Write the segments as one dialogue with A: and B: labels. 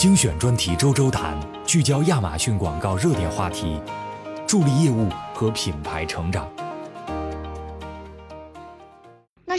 A: 精选专题周周谈，聚焦亚马逊广告热点话题，助力业务和品牌成长。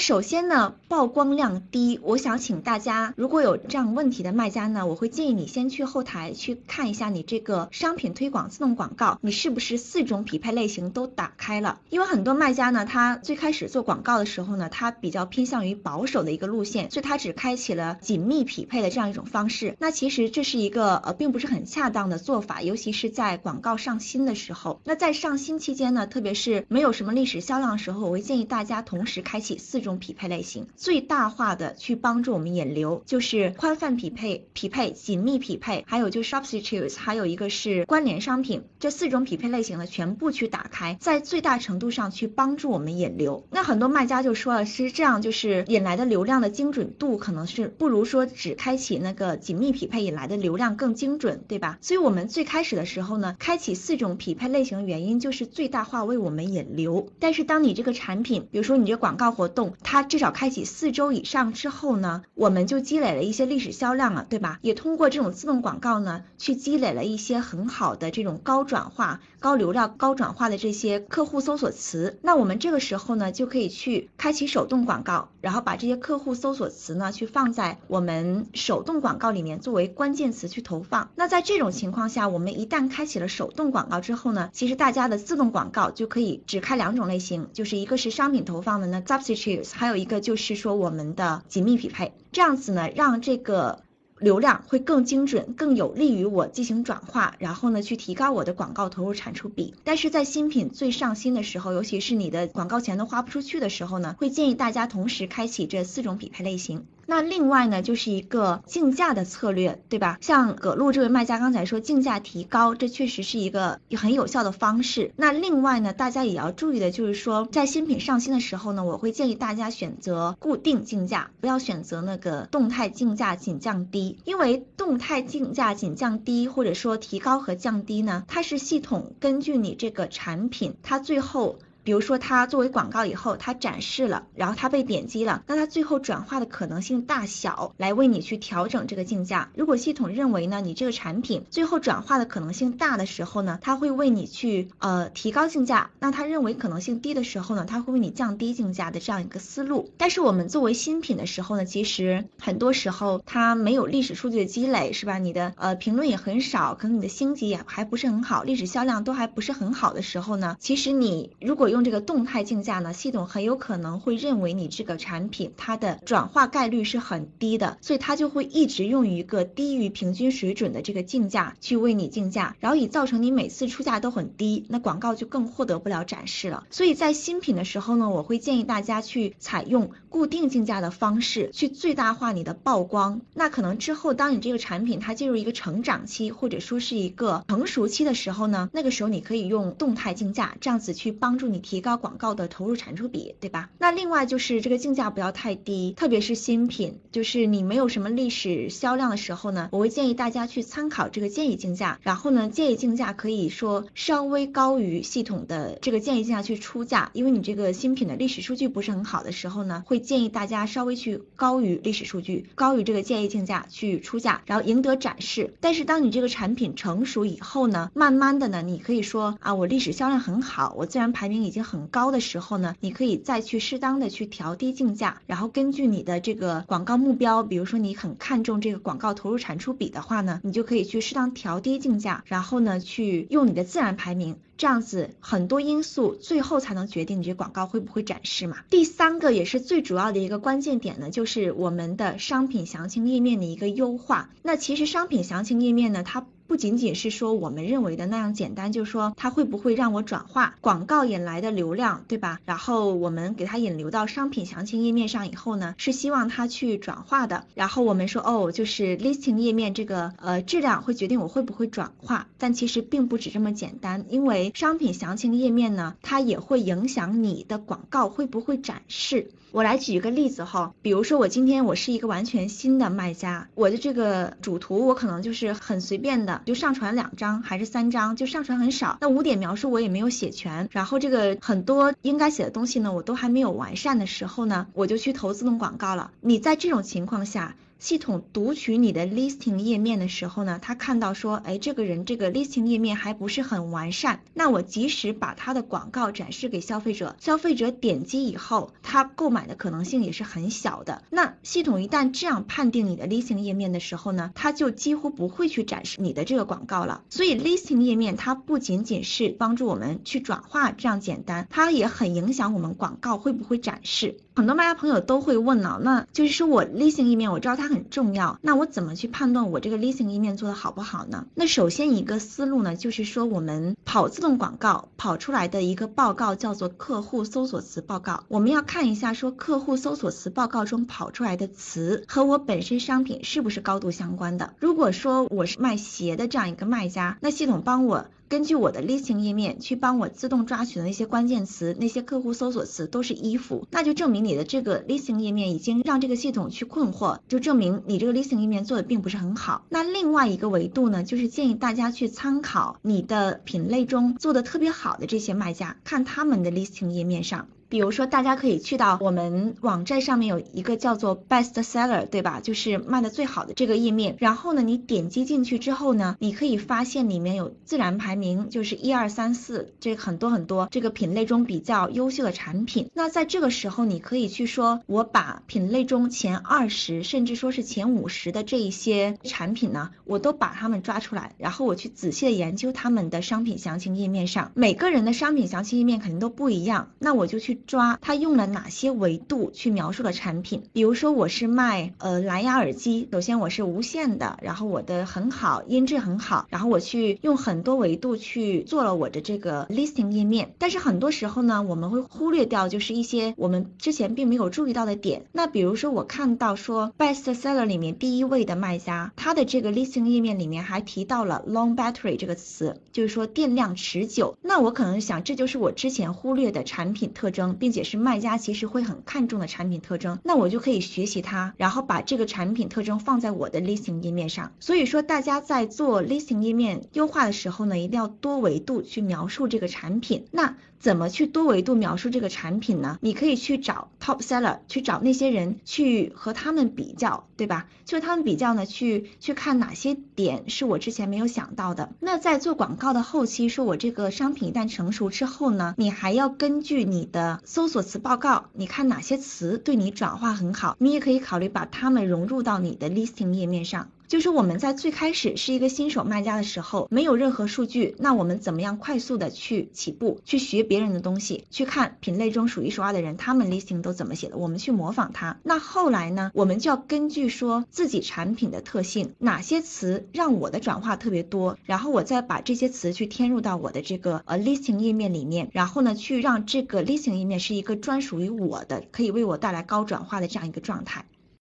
B: 首先呢，曝光量低，我想请大家，如果有这样问题的卖家呢，我会建议你先去后台去看一下你这个商品推广自动广告，你是不是四种匹配类型都打开了？因为很多卖家呢，他最开始做广告的时候呢，他比较偏向于保守的一个路线，所以他只开启了紧密匹配的这样一种方式。那其实这是一个呃，并不是很恰当的做法，尤其是在广告上新的时候。那在上新期间呢，特别是没有什么历史销量的时候，我会建议大家同时开启四。种匹配类型最大化的去帮助我们引流，就是宽泛匹配、匹配紧密匹配，还有就 substitutes，还有一个是关联商品，这四种匹配类型的全部去打开，在最大程度上去帮助我们引流。那很多卖家就说了，是这样，就是引来的流量的精准度可能是不如说只开启那个紧密匹配引来的流量更精准，对吧？所以我们最开始的时候呢，开启四种匹配类型的原因就是最大化为我们引流。但是当你这个产品，比如说你这广告活动，它至少开启四周以上之后呢，我们就积累了一些历史销量了，对吧？也通过这种自动广告呢，去积累了一些很好的这种高转化、高流量、高转化的这些客户搜索词。那我们这个时候呢，就可以去开启手动广告，然后把这些客户搜索词呢，去放在我们手动广告里面作为关键词去投放。那在这种情况下，我们一旦开启了手动广告之后呢，其实大家的自动广告就可以只开两种类型，就是一个是商品投放的呢，substitute 还有。一个就是说我们的紧密匹配，这样子呢，让这个流量会更精准，更有利于我进行转化，然后呢，去提高我的广告投入产出比。但是在新品最上新的时候，尤其是你的广告钱都花不出去的时候呢，会建议大家同时开启这四种匹配类型。那另外呢，就是一个竞价的策略，对吧？像葛路这位卖家刚才说竞价提高，这确实是一个很有效的方式。那另外呢，大家也要注意的就是说，在新品上新的时候呢，我会建议大家选择固定竞价，不要选择那个动态竞价仅降低，因为动态竞价仅降低或者说提高和降低呢，它是系统根据你这个产品，它最后。比如说，它作为广告以后，它展示了，然后它被点击了，那它最后转化的可能性大小，来为你去调整这个竞价。如果系统认为呢，你这个产品最后转化的可能性大的时候呢，它会为你去呃提高竞价；那它认为可能性低的时候呢，它会为你降低竞价的这样一个思路。但是我们作为新品的时候呢，其实很多时候它没有历史数据的积累，是吧？你的呃评论也很少，可能你的星级也还不是很好，历史销量都还不是很好的时候呢，其实你如果用这个动态竞价呢，系统很有可能会认为你这个产品它的转化概率是很低的，所以它就会一直用一个低于平均水准的这个竞价去为你竞价，然后以造成你每次出价都很低，那广告就更获得不了展示了。所以在新品的时候呢，我会建议大家去采用固定竞价的方式，去最大化你的曝光。那可能之后当你这个产品它进入一个成长期或者说是一个成熟期的时候呢，那个时候你可以用动态竞价这样子去帮助你提高。广告的投入产出比，对吧？那另外就是这个竞价不要太低，特别是新品，就是你没有什么历史销量的时候呢，我会建议大家去参考这个建议竞价，然后呢，建议竞价可以说稍微高于系统的这个建议竞价去出价，因为你这个新品的历史数据不是很好的时候呢，会建议大家稍微去高于历史数据，高于这个建议竞价去出价，然后赢得展示。但是当你这个产品成熟以后呢，慢慢的呢，你可以说啊，我历史销量很好，我自然排名已已经很。高的时候呢，你可以再去适当的去调低竞价，然后根据你的这个广告目标，比如说你很看重这个广告投入产出比的话呢，你就可以去适当调低竞价，然后呢去用你的自然排名，这样子很多因素最后才能决定你这广告会不会展示嘛。第三个也是最主要的一个关键点呢，就是我们的商品详情页面的一个优化。那其实商品详情页面呢，它不仅仅是说我们认为的那样简单，就是说它会不会让我转化广告引来的流量，对吧？然后我们给它引流到商品详情页面上以后呢，是希望它去转化的。然后我们说哦，就是 listing 页面这个呃质量会决定我会不会转化，但其实并不止这么简单，因为商品详情页面呢，它也会影响你的广告会不会展示。我来举一个例子哈，比如说我今天我是一个完全新的卖家，我的这个主图我可能就是很随便的，就上传两张还是三张，就上传很少。那五点描述我也没有写全，然后这个很多应该写的东西呢，我都还没有完善的时候呢，我就去投自动广告了。你在这种情况下。系统读取你的 listing 页面的时候呢，他看到说，哎，这个人这个 listing 页面还不是很完善，那我即使把他的广告展示给消费者，消费者点击以后，他购买的可能性也是很小的。那系统一旦这样判定你的 listing 页面的时候呢，它就几乎不会去展示你的这个广告了。所以 listing 页面它不仅仅是帮助我们去转化这样简单，它也很影响我们广告会不会展示。很多卖家朋友都会问呢，那就是说我 listing 页面我知道它很重要，那我怎么去判断我这个 listing 页面做的好不好呢？那首先一个思路呢，就是说我们跑自动广告跑出来的一个报告叫做客户搜索词报告，我们要看一下说客户搜索词报告中跑出来的词和我本身商品是不是高度相关的。如果说我是卖鞋的这样一个卖家，那系统帮我。根据我的 listing 页面去帮我自动抓取的那些关键词，那些客户搜索词都是衣服，那就证明你的这个 listing 页面已经让这个系统去困惑，就证明你这个 listing 页面做的并不是很好。那另外一个维度呢，就是建议大家去参考你的品类中做的特别好的这些卖家，看他们的 listing 页面上。比如说，大家可以去到我们网站上面有一个叫做 Best Seller，对吧？就是卖的最好的这个页面。然后呢，你点击进去之后呢，你可以发现里面有自然排名，就是一二三四，这很多很多这个品类中比较优秀的产品。那在这个时候，你可以去说，我把品类中前二十，甚至说是前五十的这一些产品呢，我都把它们抓出来，然后我去仔细的研究他们的商品详情页面上，每个人的商品详情页面肯定都不一样，那我就去。抓它用了哪些维度去描述了产品？比如说我是卖呃蓝牙耳机，首先我是无线的，然后我的很好，音质很好，然后我去用很多维度去做了我的这个 listing 页面。但是很多时候呢，我们会忽略掉就是一些我们之前并没有注意到的点。那比如说我看到说 best seller 里面第一位的卖家，他的这个 listing 页面里面还提到了 long battery 这个词，就是说电量持久。那我可能想这就是我之前忽略的产品特征并且是卖家其实会很看重的产品特征，那我就可以学习它，然后把这个产品特征放在我的 listing 页面上。所以说，大家在做 listing 页面优化的时候呢，一定要多维度去描述这个产品。那怎么去多维度描述这个产品呢？你可以去找 top seller，去找那些人去和他们比较，对吧？就他们比较呢，去去看哪些点是我之前没有想到的。那在做广告的后期，说我这个商品一旦成熟之后呢，你还要根据你的搜索词报告，你看哪些词对你转化很好，你也可以考虑把它们融入到你的 listing 页面上。就是我们在最开始是一个新手卖家的时候，没有任何数据，那我们怎么样快速的去起步，去学别人的东西，去看品类中数一数二的人他们 listing 都怎么写的，我们去模仿他。那后来呢，我们就要根据说自己产品的特性，哪些词让我的转化特别多，然后我再把这些词去添入到我的这个呃 listing 页面里面，然后呢，去让这个 listing 页面是一个专属于我的，可以为我带来高转化的这样一个状态。